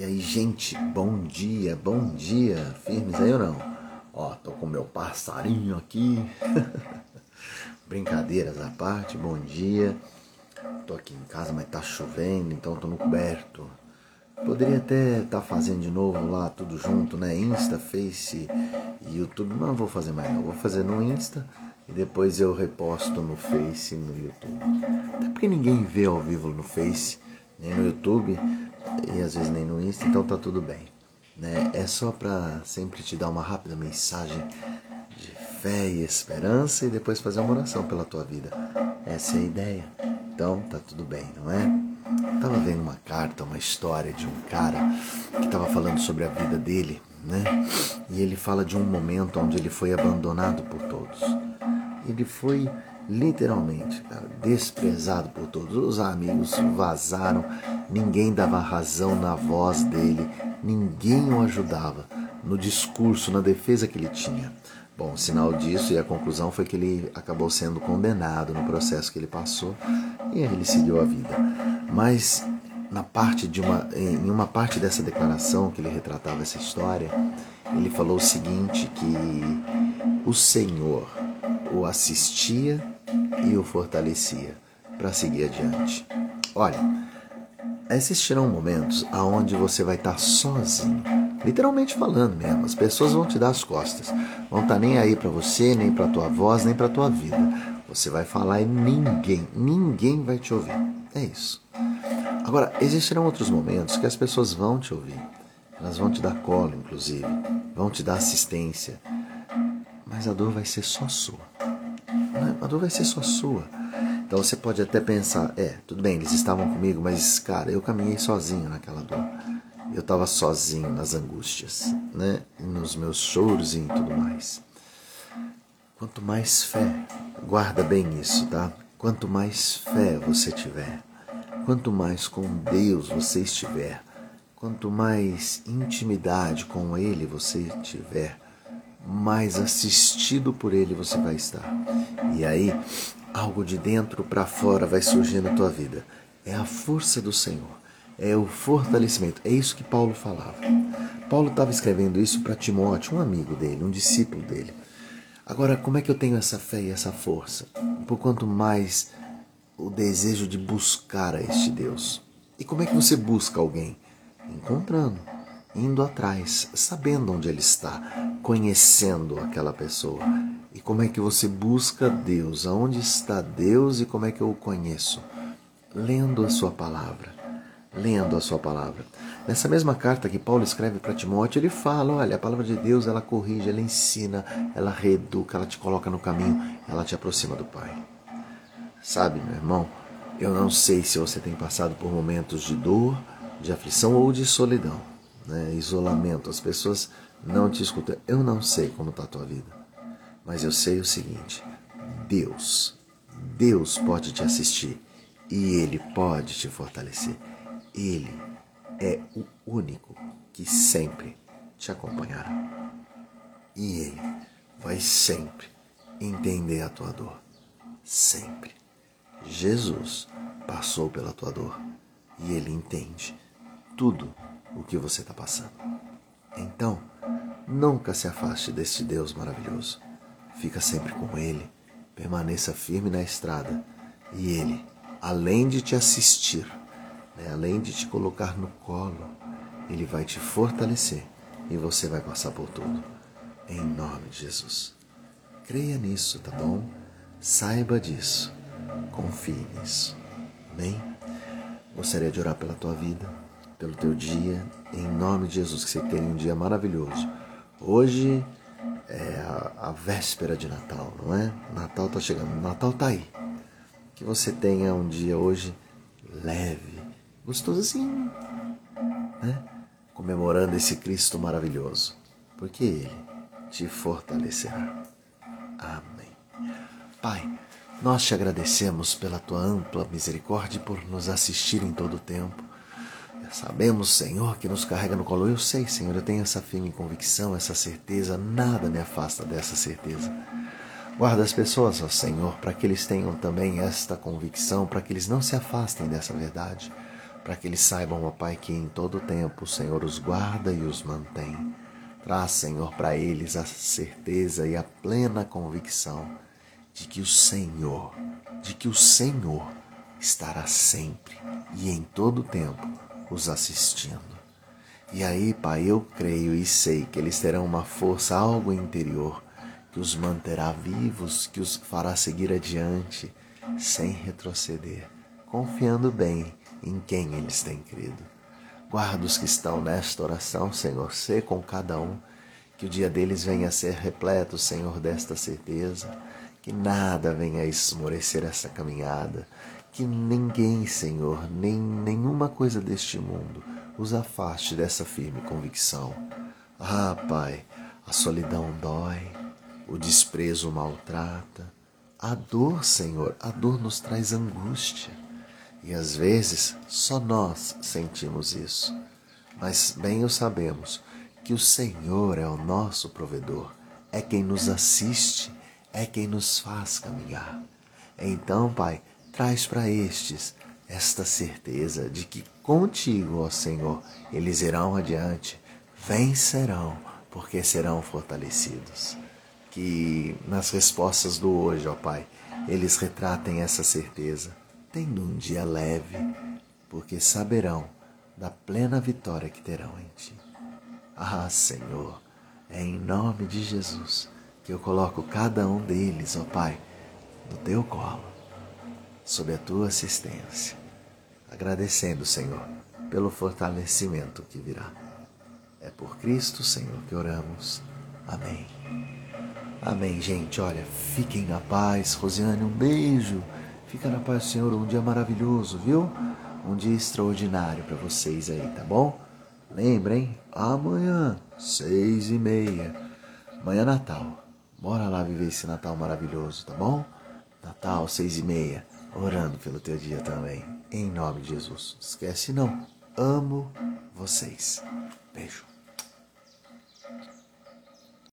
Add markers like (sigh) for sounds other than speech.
E aí, gente, bom dia, bom dia. Firmes aí ou não? Ó, tô com meu passarinho aqui. (laughs) Brincadeiras à parte, bom dia. Tô aqui em casa, mas tá chovendo, então tô no coberto. Poderia até estar tá fazendo de novo lá tudo junto, né? Insta, Face e YouTube. Não vou fazer mais não. Vou fazer no Insta e depois eu reposto no Face e no YouTube. Até porque ninguém vê ao vivo no Face, nem no YouTube e às vezes nem no Insta, então tá tudo bem. Né? É só para sempre te dar uma rápida mensagem de fé e esperança e depois fazer uma oração pela tua vida. Essa é a ideia. Então tá tudo bem, não é? Tava vendo uma carta, uma história de um cara que estava falando sobre a vida dele, né? E ele fala de um momento onde ele foi abandonado por todos. Ele foi literalmente, cara, desprezado por todos. Os amigos vazaram, ninguém dava razão na voz dele, ninguém o ajudava no discurso, na defesa que ele tinha. Bom, sinal disso e a conclusão foi que ele acabou sendo condenado no processo que ele passou e ele seguiu a vida. Mas na parte de uma, em uma parte dessa declaração que ele retratava essa história, ele falou o seguinte que o Senhor o assistia e o fortalecia para seguir adiante. Olha, existirão momentos aonde você vai estar sozinho, literalmente falando mesmo. As pessoas vão te dar as costas, vão estar nem aí para você, nem para tua voz, nem para tua vida. Você vai falar e ninguém, ninguém vai te ouvir. É isso. Agora, existirão outros momentos que as pessoas vão te ouvir. Elas vão te dar colo, inclusive, vão te dar assistência. Mas a dor vai ser só sua. A dor vai ser só sua. Então você pode até pensar, é, tudo bem, eles estavam comigo, mas cara, eu caminhei sozinho naquela dor. Eu estava sozinho nas angústias, né? Nos meus choros e tudo mais. Quanto mais fé, guarda bem isso, tá? Quanto mais fé você tiver, quanto mais com Deus você estiver, quanto mais intimidade com Ele você tiver, mais assistido por Ele você vai estar. E aí, algo de dentro para fora vai surgir na tua vida. É a força do Senhor, é o fortalecimento. É isso que Paulo falava. Paulo estava escrevendo isso para Timóteo, um amigo dele, um discípulo dele. Agora, como é que eu tenho essa fé e essa força? Por quanto mais o desejo de buscar a este Deus. E como é que você busca alguém? Encontrando indo atrás, sabendo onde ele está, conhecendo aquela pessoa. E como é que você busca Deus? Aonde está Deus e como é que eu o conheço? Lendo a sua palavra. Lendo a sua palavra. Nessa mesma carta que Paulo escreve para Timóteo, ele fala: olha, a palavra de Deus ela corrige, ela ensina, ela reeduca, ela te coloca no caminho, ela te aproxima do Pai. Sabe, meu irmão, eu não sei se você tem passado por momentos de dor, de aflição ou de solidão né, isolamento, as pessoas não te escutam. Eu não sei como está a tua vida, mas eu sei o seguinte: Deus, Deus pode te assistir e Ele pode te fortalecer. Ele é o único que sempre te acompanhará. E Ele vai sempre entender a tua dor. Sempre. Jesus passou pela tua dor e Ele entende tudo o que você está passando. Então, nunca se afaste deste Deus maravilhoso. Fica sempre com Ele, permaneça firme na estrada e Ele, além de te assistir, né, além de te colocar no colo, Ele vai te fortalecer e você vai passar por tudo. Em nome de Jesus. Creia nisso, tá bom? Saiba disso. Confie nisso. Amém? Gostaria de orar pela tua vida pelo teu dia, em nome de Jesus, que você tenha um dia maravilhoso. Hoje é a, a véspera de Natal, não é? Natal está chegando, Natal está aí. Que você tenha um dia hoje leve, gostoso assim, né? Comemorando esse Cristo maravilhoso, porque Ele te fortalecerá. Amém. Pai, nós te agradecemos pela tua ampla misericórdia e por nos assistir em todo o tempo. Sabemos, Senhor, que nos carrega no colo. Eu sei, Senhor, eu tenho essa firme convicção, essa certeza, nada me afasta dessa certeza. Guarda as pessoas, ó Senhor, para que eles tenham também esta convicção, para que eles não se afastem dessa verdade. para que eles saibam, ó Pai, que em todo tempo o Senhor os guarda e os mantém. Traz, Senhor, para eles a certeza e a plena convicção de que o Senhor, de que o Senhor estará sempre e em todo tempo os assistindo. E aí, Pai, eu creio e sei que eles terão uma força, algo interior, que os manterá vivos, que os fará seguir adiante, sem retroceder, confiando bem em quem eles têm crido. Guarda os que estão nesta oração, Senhor, sê com cada um, que o dia deles venha a ser repleto, Senhor, desta certeza, que nada venha a esmorecer essa caminhada, que ninguém, Senhor, nem nenhuma coisa deste mundo os afaste dessa firme convicção. Ah, Pai, a solidão dói, o desprezo maltrata, a dor, Senhor, a dor nos traz angústia. E às vezes só nós sentimos isso. Mas bem o sabemos que o Senhor é o nosso provedor, é quem nos assiste, é quem nos faz caminhar. Então, Pai, traz para estes esta certeza de que contigo, ó Senhor, eles irão adiante, vencerão, porque serão fortalecidos. Que nas respostas do hoje, ó Pai, eles retratem essa certeza, tendo um dia leve, porque saberão da plena vitória que terão em Ti. Ah, Senhor, é em nome de Jesus que eu coloco cada um deles, ó Pai, no Teu colo, sob a Tua assistência agradecendo, Senhor, pelo fortalecimento que virá. É por Cristo, Senhor, que oramos. Amém. Amém, gente. Olha, fiquem na paz. Rosiane, um beijo. Fica na paz, Senhor. Um dia maravilhoso, viu? Um dia extraordinário para vocês aí, tá bom? Lembrem, amanhã, seis e meia. Amanhã é Natal. Bora lá viver esse Natal maravilhoso, tá bom? Natal, seis e meia orando pelo teu dia também. Em nome de Jesus. Esquece não. Amo vocês. Beijo.